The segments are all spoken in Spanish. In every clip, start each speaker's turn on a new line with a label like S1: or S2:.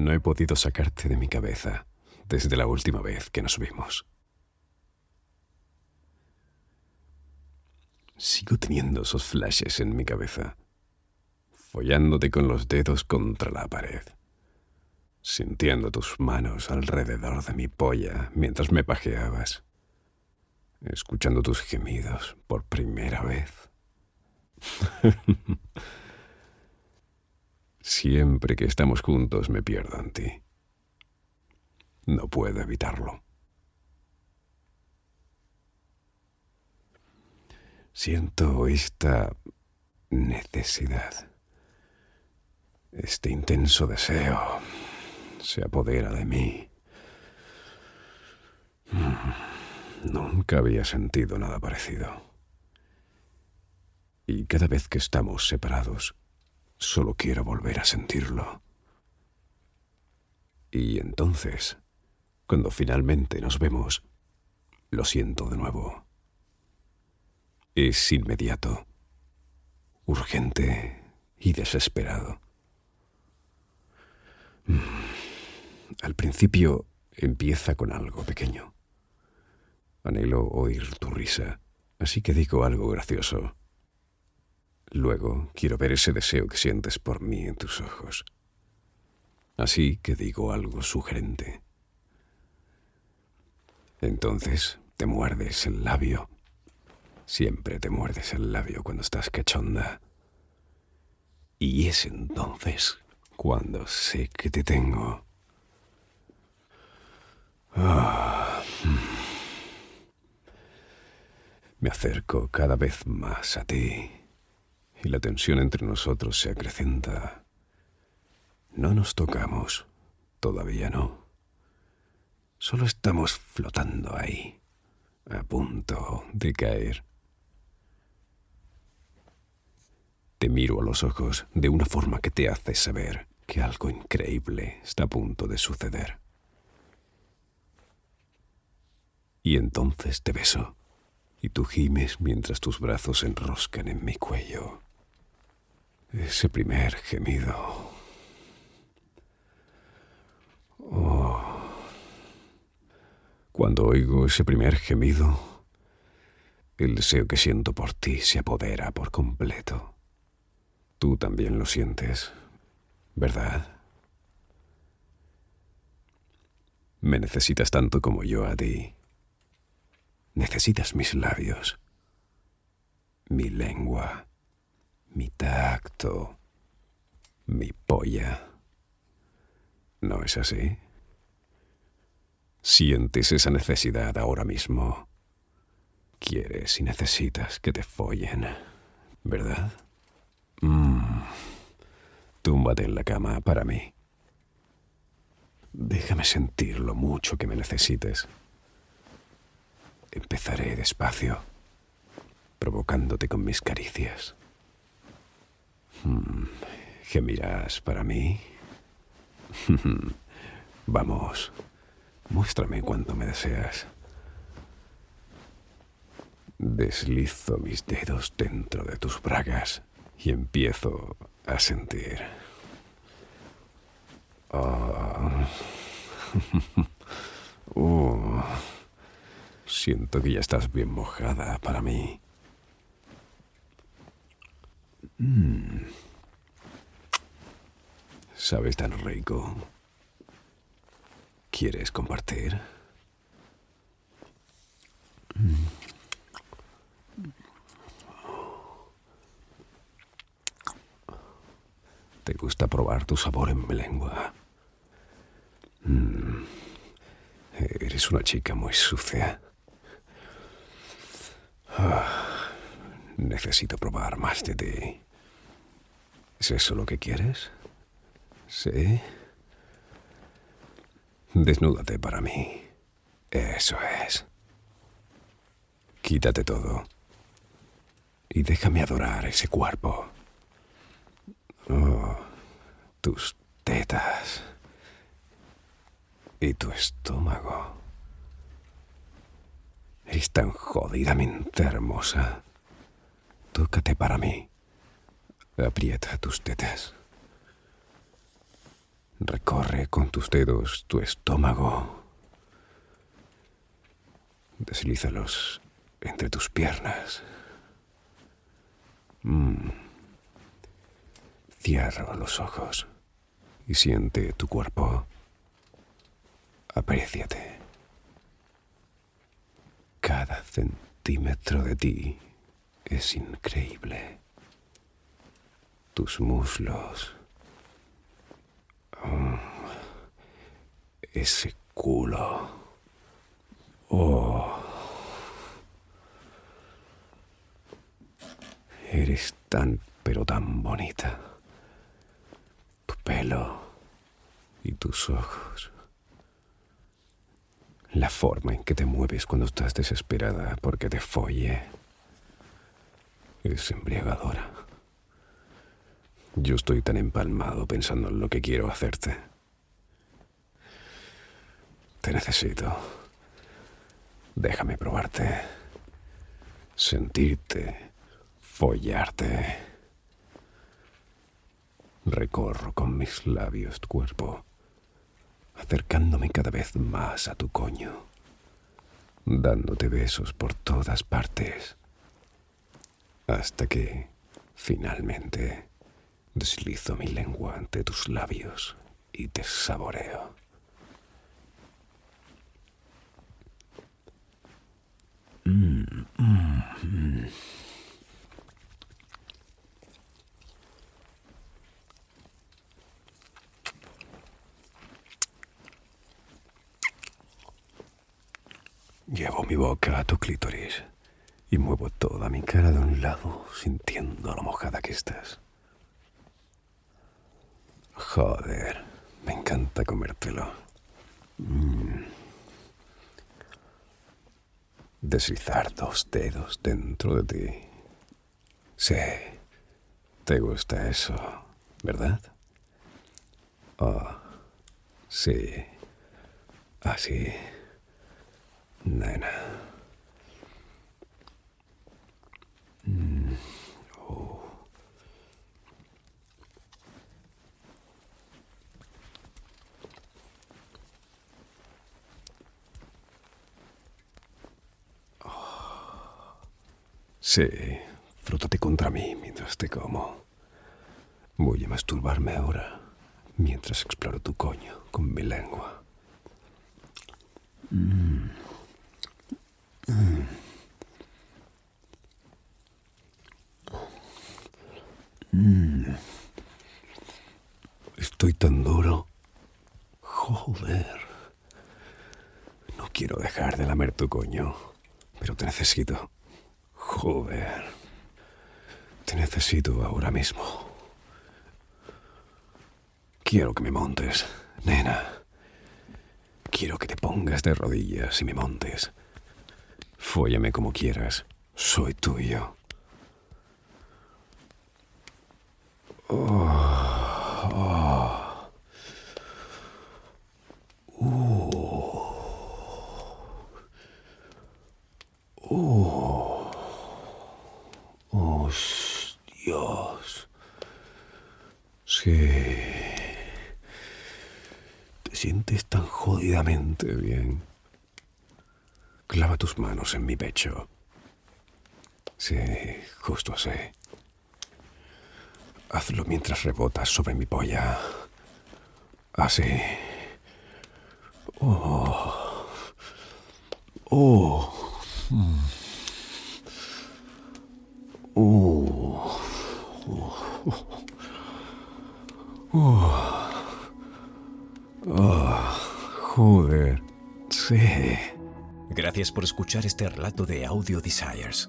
S1: No he podido sacarte de mi cabeza desde la última vez que nos vimos. Sigo teniendo esos flashes en mi cabeza, follándote con los dedos contra la pared, sintiendo tus manos alrededor de mi polla mientras me pajeabas, escuchando tus gemidos por primera vez. Siempre que estamos juntos me pierdo en ti. No puedo evitarlo. Siento esta necesidad. Este intenso deseo se apodera de mí. Mm, nunca había sentido nada parecido. Y cada vez que estamos separados, solo quiero volver a sentirlo. Y entonces, cuando finalmente nos vemos, lo siento de nuevo. Es inmediato, urgente y desesperado. Mm, al principio empieza con algo pequeño. Anhelo oír tu risa, así que digo algo gracioso. Luego quiero ver ese deseo que sientes por mí en tus ojos. Así que digo algo sugerente. Entonces te muerdes el labio. Siempre te muerdes el labio cuando estás cachonda. Y es entonces cuando sé que te tengo. Ah. Me acerco cada vez más a ti y la tensión entre nosotros se acrecenta. No nos tocamos, todavía no. Solo estamos flotando ahí, a punto de caer. Te miro a los ojos de una forma que te hace saber que algo increíble está a punto de suceder. Y entonces te beso, y tú gimes mientras tus brazos enroscan en mi cuello. Ese primer gemido. Oh. Cuando oigo ese primer gemido, el deseo que siento por ti se apodera por completo. Tú también lo sientes, ¿verdad? Me necesitas tanto como yo a ti. Necesitas mis labios, mi lengua mi tacto, mi polla. ¿No es así? Sientes esa necesidad ahora mismo. Quieres y necesitas que te follen, ¿verdad? Mm. Túmbate en la cama para mí. Déjame sentir lo mucho que me necesites. Empezaré despacio, provocándote con mis caricias. Hmm, ¿Qué miras para mí? Vamos, muéstrame cuánto me deseas. Deslizo mis dedos dentro de tus bragas y empiezo a sentir. Ah. Uh. siento que ya estás bien mojada para mí. Mm. Sabes tan rico. ¿Quieres compartir? Mm. ¿Te gusta probar tu sabor en mi lengua? Mm. Eres una chica muy sucia. Ah, necesito probar más de ti. ¿Es eso lo que quieres? Sí. Desnúdate para mí. Eso es. Quítate todo. Y déjame adorar ese cuerpo. Oh, tus tetas. Y tu estómago. Eres tan jodidamente hermosa. Tócate para mí. Aprieta tus tetas. Recorre con tus dedos tu estómago. Deslízalos entre tus piernas. Mm. Cierra los ojos y siente tu cuerpo. Apréciate. Cada centímetro de ti es increíble. Tus muslos. Oh, ese culo. Oh. Eres tan, pero tan bonita. Tu pelo y tus ojos. La forma en que te mueves cuando estás desesperada porque te folle es embriagadora. Yo estoy tan empalmado pensando en lo que quiero hacerte. Te necesito. Déjame probarte. Sentirte. Follarte. Recorro con mis labios tu cuerpo, acercándome cada vez más a tu coño, dándote besos por todas partes, hasta que, finalmente, Deslizo mi lengua ante tus labios y te saboreo. Mm, mm, mm. Llevo mi boca a tu clítoris y muevo toda mi cara de un lado sintiendo lo mojada que estás. Joder, me encanta comértelo. Mm. Deslizar dos dedos dentro de ti. Sí, te gusta eso, ¿verdad? Oh, sí, así, nena. Mm. Sí, frótate contra mí mientras te como. Voy a masturbarme ahora, mientras exploro tu coño con mi lengua. Mm. Tan duro. Joder. No quiero dejar de lamer tu coño, pero te necesito. Joder. Te necesito ahora mismo. Quiero que me montes, nena. Quiero que te pongas de rodillas y me montes. Fóllame como quieras. Soy tuyo. Oh, Sí. Te sientes tan jodidamente bien. Clava tus manos en mi pecho. Sí, justo así. Hazlo mientras rebotas sobre mi polla. Así. Oh.
S2: Por escuchar este relato de Audio Desires.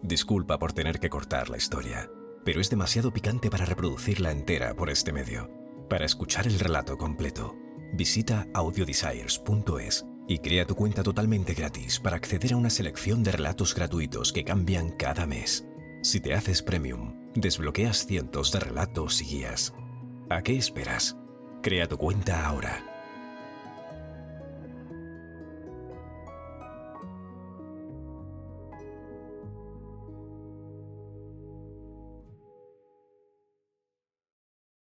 S2: Disculpa por tener que cortar la historia, pero es demasiado picante para reproducirla entera por este medio. Para escuchar el relato completo, visita audiodesires.es y crea tu cuenta totalmente gratis para acceder a una selección de relatos gratuitos que cambian cada mes. Si te haces premium, desbloqueas cientos de relatos y guías. ¿A qué esperas? Crea tu cuenta ahora